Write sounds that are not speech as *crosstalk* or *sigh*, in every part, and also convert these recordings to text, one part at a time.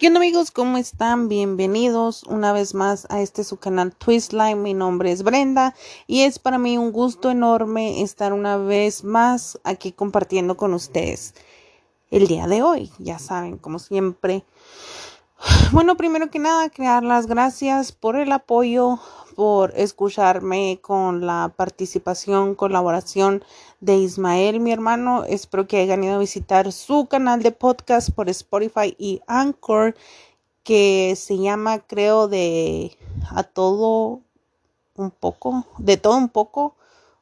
¿Qué onda amigos? ¿Cómo están? Bienvenidos una vez más a este su canal Twistline. Mi nombre es Brenda y es para mí un gusto enorme estar una vez más aquí compartiendo con ustedes el día de hoy. Ya saben, como siempre. Bueno, primero que nada, crear las gracias por el apoyo, por escucharme con la participación, colaboración de Ismael, mi hermano. Espero que hayan ido a visitar su canal de podcast por Spotify y Anchor, que se llama, creo, de a todo un poco, de todo un poco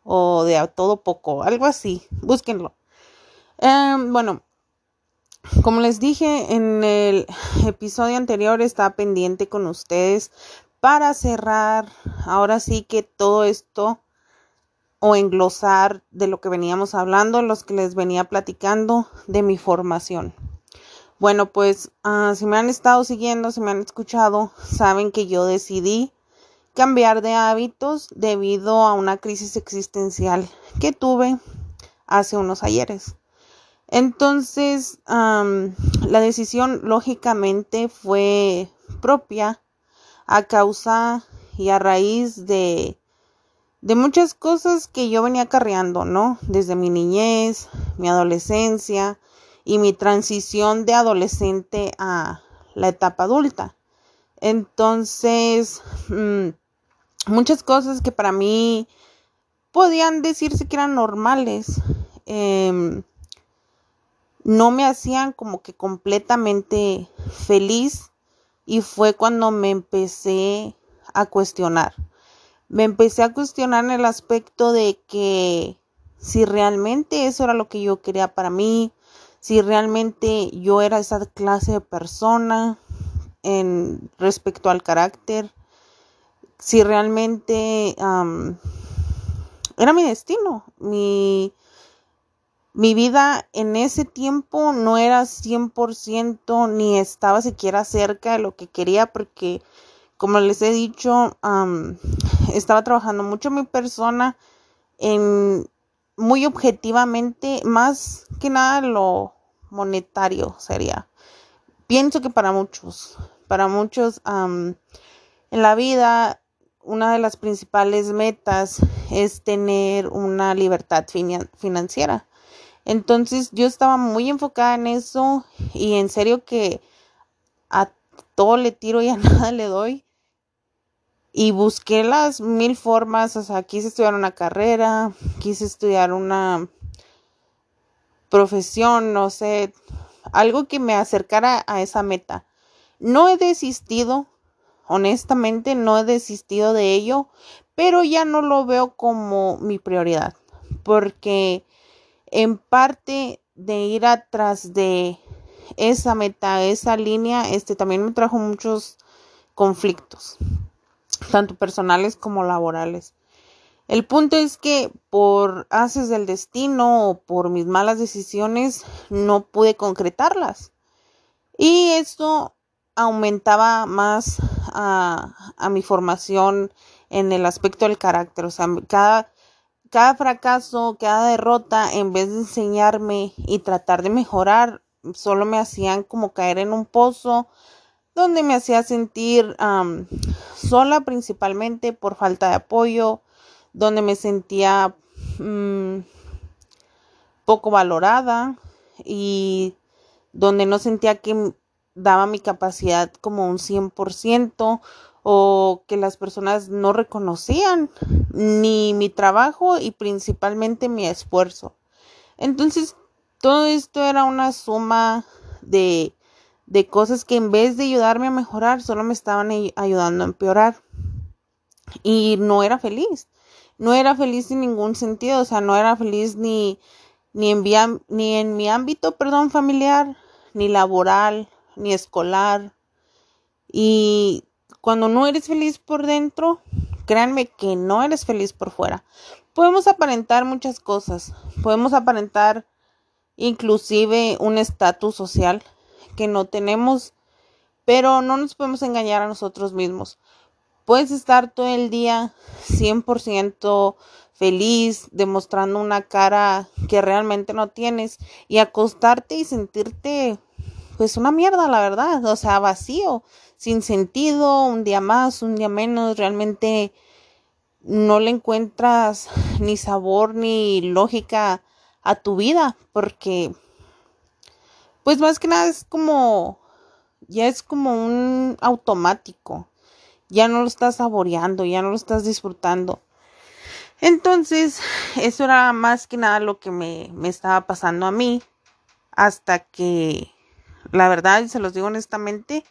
o de a todo poco, algo así. Búsquenlo. Em, bueno, como les dije en el episodio anterior, estaba pendiente con ustedes para cerrar, ahora sí que todo esto o englosar de lo que veníamos hablando, los que les venía platicando de mi formación. Bueno, pues uh, si me han estado siguiendo, si me han escuchado, saben que yo decidí cambiar de hábitos debido a una crisis existencial que tuve hace unos ayeres. Entonces, la decisión lógicamente fue propia a causa y a raíz de de muchas cosas que yo venía carreando, ¿no? Desde mi niñez, mi adolescencia y mi transición de adolescente a la etapa adulta. Entonces, mm, muchas cosas que para mí podían decirse que eran normales, em, no me hacían como que completamente feliz y fue cuando me empecé a cuestionar me empecé a cuestionar el aspecto de que si realmente eso era lo que yo quería para mí, si realmente yo era esa clase de persona en respecto al carácter, si realmente era mi destino, mi, mi vida en ese tiempo no era 100% ni estaba siquiera cerca de lo que quería porque como les he dicho, estaba trabajando mucho mi persona en muy objetivamente, más que nada lo monetario sería. Pienso que para muchos, para muchos en la vida, una de las principales metas es tener una libertad financiera. Entonces yo estaba muy enfocada en eso y en serio que a todo le tiro y a *laughs* nada le doy y busqué las mil formas, o sea, quise estudiar una carrera, quise estudiar una profesión, no sé, algo que me acercara a esa meta. No he desistido, honestamente no he desistido de ello, pero ya no lo veo como mi prioridad, porque en parte de ir atrás de esa meta, esa línea, este también me trajo muchos conflictos tanto personales como laborales. El punto es que por haces del destino o por mis malas decisiones no pude concretarlas. Y esto aumentaba más a, mi formación en el aspecto del carácter. O sea, cada, cada fracaso, cada derrota, en vez de enseñarme y tratar de mejorar, solo me hacían como caer en un pozo donde me hacía sentir sola principalmente por falta de apoyo, donde me sentía mm, poco valorada y donde no sentía que daba mi capacidad como un 100% o que las personas no reconocían ni mi trabajo y principalmente mi esfuerzo. Entonces, todo esto era una suma de de cosas que en vez de ayudarme a mejorar, solo me estaban ayudando a empeorar. Y no era feliz. No era feliz en ningún sentido. O sea, no era feliz ni, ni, en, ni en mi ámbito, perdón, familiar, ni laboral, ni escolar. Y cuando no eres feliz por dentro, créanme que no eres feliz por fuera. Podemos aparentar muchas cosas. Podemos aparentar inclusive un estatus social que no tenemos, pero no nos podemos engañar a nosotros mismos. Puedes estar todo el día 100% feliz, demostrando una cara que realmente no tienes y acostarte y sentirte pues una mierda, la verdad, o sea, vacío, sin sentido, un día más, un día menos, realmente no le encuentras ni sabor ni lógica a tu vida, porque pues más que nada es como, ya es como un automático, ya no lo estás saboreando, ya no lo estás disfrutando. Entonces, eso era más que nada lo que me, me estaba pasando a mí, hasta que, la verdad, y se los digo honestamente,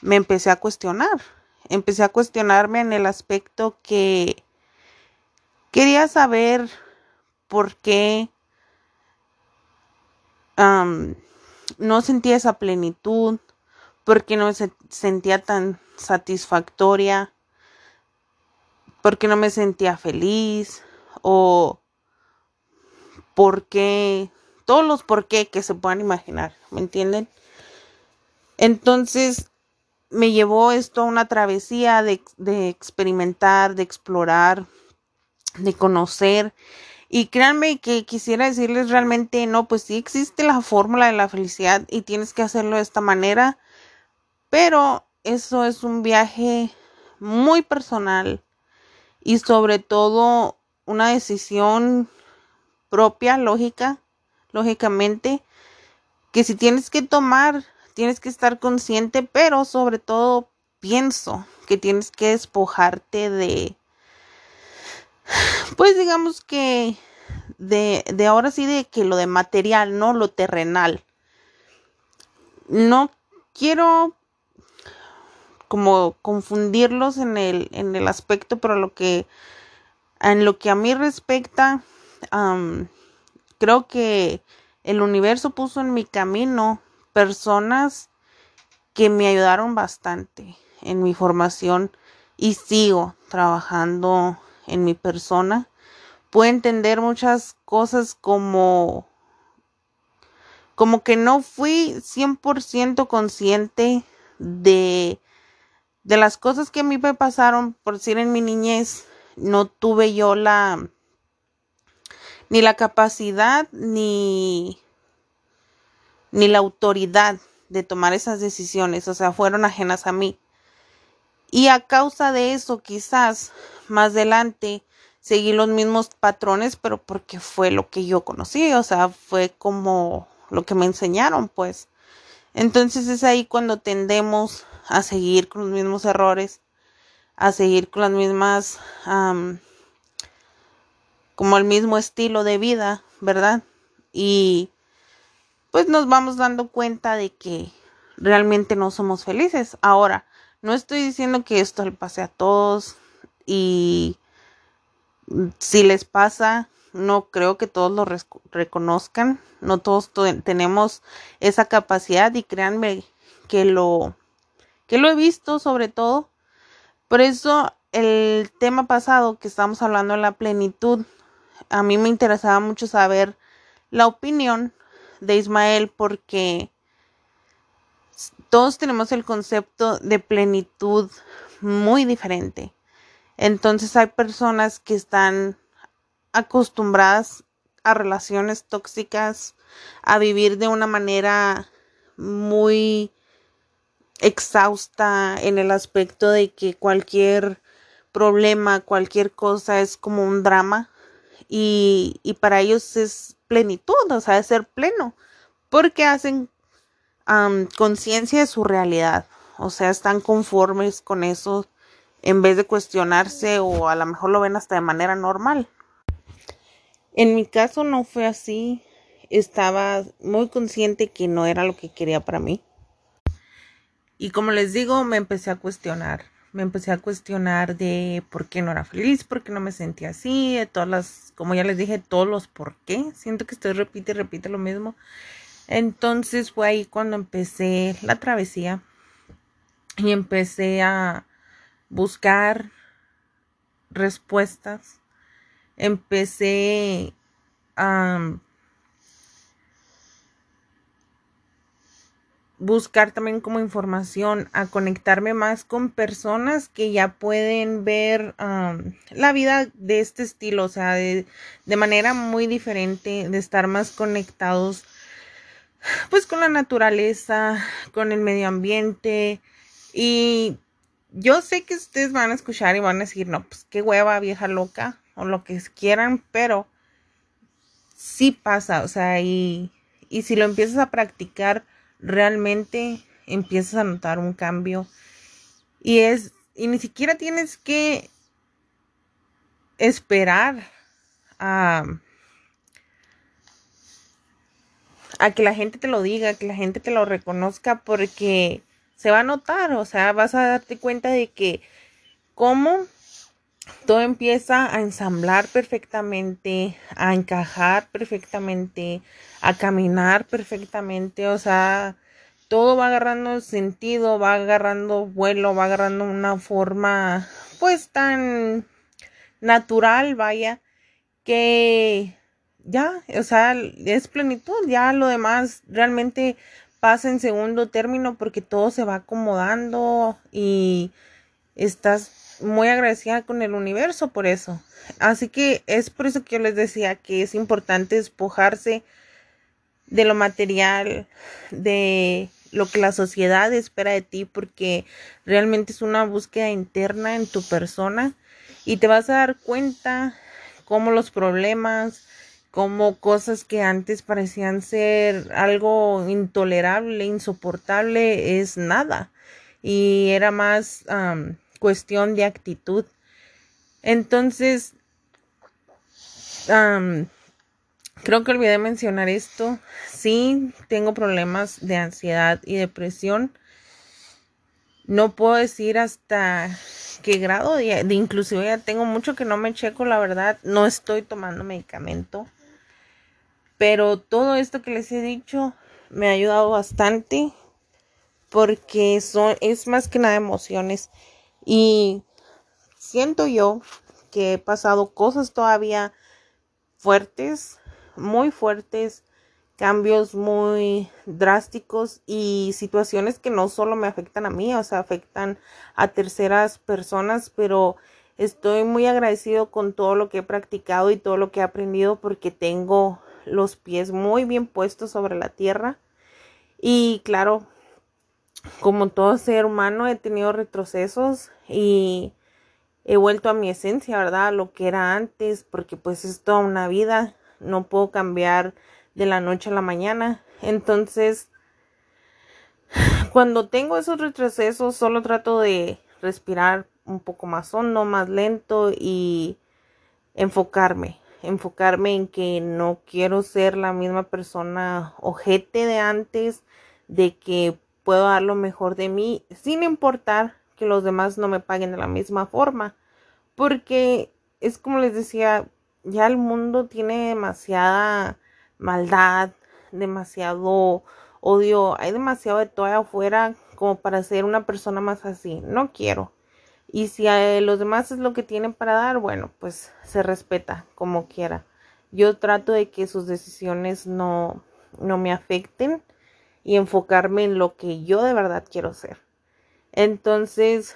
me empecé a cuestionar. Empecé a cuestionarme en el aspecto que quería saber por qué no sentía esa plenitud, por qué no me sentía tan satisfactoria, por qué no me sentía feliz o por qué, todos los por qué que se puedan imaginar, ¿me entienden? Entonces me llevó esto a una travesía de, de experimentar, de explorar, de conocer y créanme que quisiera decirles realmente, no, pues sí existe la fórmula de la felicidad y tienes que hacerlo de esta manera, pero eso es un viaje muy personal y sobre todo una decisión propia, lógica, lógicamente, que si tienes que tomar, tienes que estar consciente, pero sobre todo pienso que tienes que despojarte de pues digamos que de, de ahora sí de que lo de material, ¿no? Lo terrenal. No quiero como confundirlos en el, en el aspecto, pero lo que en lo que a mí respecta, creo que el universo puso en mi camino personas que me ayudaron bastante en mi formación y sigo trabajando en mi persona, puedo entender muchas cosas como como que no fui 100% consciente de, de las cosas que a mí me pasaron, por decir en mi niñez, no tuve yo la ni la capacidad ni ni la autoridad de tomar esas decisiones, o sea, fueron ajenas a mí. Y a causa de eso, quizás más adelante seguí los mismos patrones, pero porque fue lo que yo conocí, o sea, fue como lo que me enseñaron, pues. Entonces es ahí cuando tendemos a seguir con los mismos errores, a seguir con las mismas, como el mismo estilo de vida, ¿verdad? Y pues nos vamos dando cuenta de que realmente no somos felices. Ahora, no estoy diciendo que esto le pase a todos y si les pasa, no creo que todos lo reconozcan, no todos tenemos esa capacidad y créanme que lo que lo he visto sobre todo. Por eso el tema pasado que estamos hablando de la plenitud, a mí me interesaba mucho saber la opinión de Ismael porque todos tenemos el concepto de plenitud muy diferente. Entonces hay personas que están acostumbradas a relaciones tóxicas, a vivir de una manera muy exhausta en el aspecto de que cualquier problema, cualquier cosa es como un drama y, para ellos es plenitud, o sea, es ser pleno, porque hacen conciencia de su realidad, o sea, están conformes con eso en vez de cuestionarse o a lo mejor lo ven hasta de manera normal. En mi caso no fue así, estaba muy consciente que no era lo que quería para mí. Y como les digo, me empecé a cuestionar. Me empecé a cuestionar de por qué no era feliz, por qué no me sentía así, de todas las, como ya les dije, todos los por qué. Siento que estoy repite y repite lo mismo. Entonces fue ahí cuando empecé la travesía y empecé a buscar respuestas. Empecé a buscar también como información, a conectarme más con personas que ya pueden ver la vida de este estilo, o sea, de, de manera muy diferente, de estar más conectados pues con la naturaleza, con el medio ambiente y yo sé que ustedes van a escuchar y van a decir, no, pues qué hueva vieja loca o lo que quieran, pero sí pasa, o sea, y, y si lo empiezas a practicar, realmente empiezas a notar un cambio. Y es, y ni siquiera tienes que esperar a a que la gente te lo diga, que la gente te lo reconozca, porque se va a notar, o sea, vas a darte cuenta de que cómo todo empieza a ensamblar perfectamente, a encajar perfectamente, a caminar perfectamente, o sea, todo va agarrando sentido, va agarrando vuelo, va agarrando una forma pues tan natural, vaya, que ya, o sea, es plenitud, ya lo demás realmente pasa en segundo término porque todo se va acomodando y estás muy agradecida con el universo por eso. Así que es por eso que yo les decía que es importante despojarse de lo material, de lo que la sociedad espera de ti, porque realmente es una búsqueda interna en tu persona y te vas a dar cuenta cómo los problemas, como cosas que antes parecían ser algo intolerable, insoportable, es nada. Y era más cuestión de actitud. Entonces, creo que olvidé mencionar esto. Sí, tengo problemas de ansiedad y depresión. No puedo decir hasta qué grado, de, de inclusive ya tengo mucho que no me checo, la verdad. No estoy tomando medicamento. Pero todo esto que les he dicho me ha ayudado bastante porque son, es más que nada emociones. Y siento yo que he pasado cosas todavía fuertes, muy fuertes, cambios muy drásticos y situaciones que no solo me afectan a mí, o sea, afectan a terceras personas, pero estoy muy agradecido con todo lo que he practicado y todo lo que he aprendido porque tengo los pies muy bien puestos sobre la tierra. Y claro, como todo ser humano he tenido retrocesos y he vuelto a mi esencia, ¿verdad? lo que era antes, porque pues es toda una vida, no puedo cambiar de la noche a la mañana. Entonces, cuando tengo esos retrocesos, solo trato de respirar un poco más hondo, más lento y enfocarme enfocarme en que no quiero ser la misma persona ojete de antes, de que puedo dar lo mejor de mí, sin importar que los demás no me paguen de la misma forma, porque es como les decía, ya el mundo tiene demasiada maldad, demasiado odio, hay demasiado de todo afuera como para ser una persona más así, no quiero. Y si a los demás es lo que tienen para dar, bueno, pues se respeta como quiera. Yo trato de que sus decisiones no, no me afecten y enfocarme en lo que yo de verdad quiero ser. Entonces,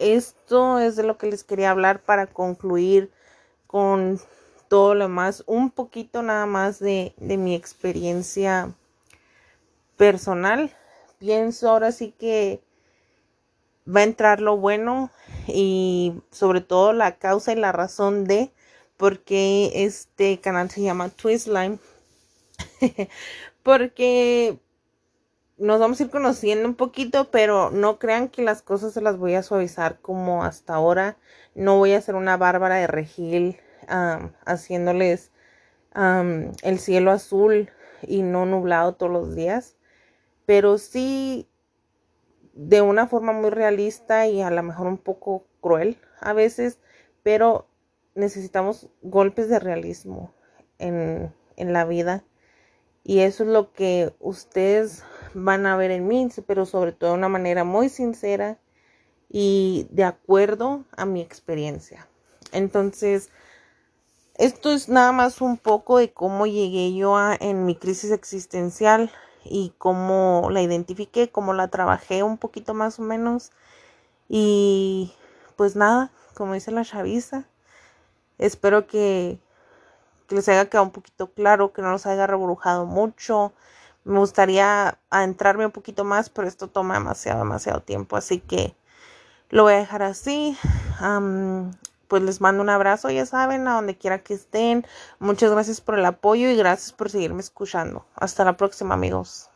esto es de lo que les quería hablar para concluir con todo lo más, un poquito nada más de, de mi experiencia personal. Pienso ahora sí que va a entrar lo bueno y sobre todo la causa y la razón de por qué este canal se llama Twistline. *laughs* porque nos vamos a ir conociendo un poquito, pero no crean que las cosas se las voy a suavizar como hasta ahora. No voy a ser una bárbara de regil haciéndoles el cielo azul y no nublado todos los días. Pero sí de una forma muy realista y a lo mejor un poco cruel a veces, pero necesitamos golpes de realismo en, en la vida. Y eso es lo que ustedes van a ver en mí, pero sobre todo de una manera muy sincera y de acuerdo a mi experiencia. Entonces, esto es nada más un poco de cómo llegué yo a, en mi crisis existencial y cómo la identifiqué, cómo la trabajé un poquito más o menos. Y pues nada, como dice la chaviza, espero que, les haya quedado un poquito claro, que no los haya rebrujado mucho, Me gustaría adentrarme un poquito más, pero esto toma demasiado, demasiado tiempo. Así que lo voy a dejar así. Pues les mando un abrazo, ya saben, a donde quiera que estén. Muchas gracias por el apoyo y gracias por seguirme escuchando. Hasta la próxima, amigos.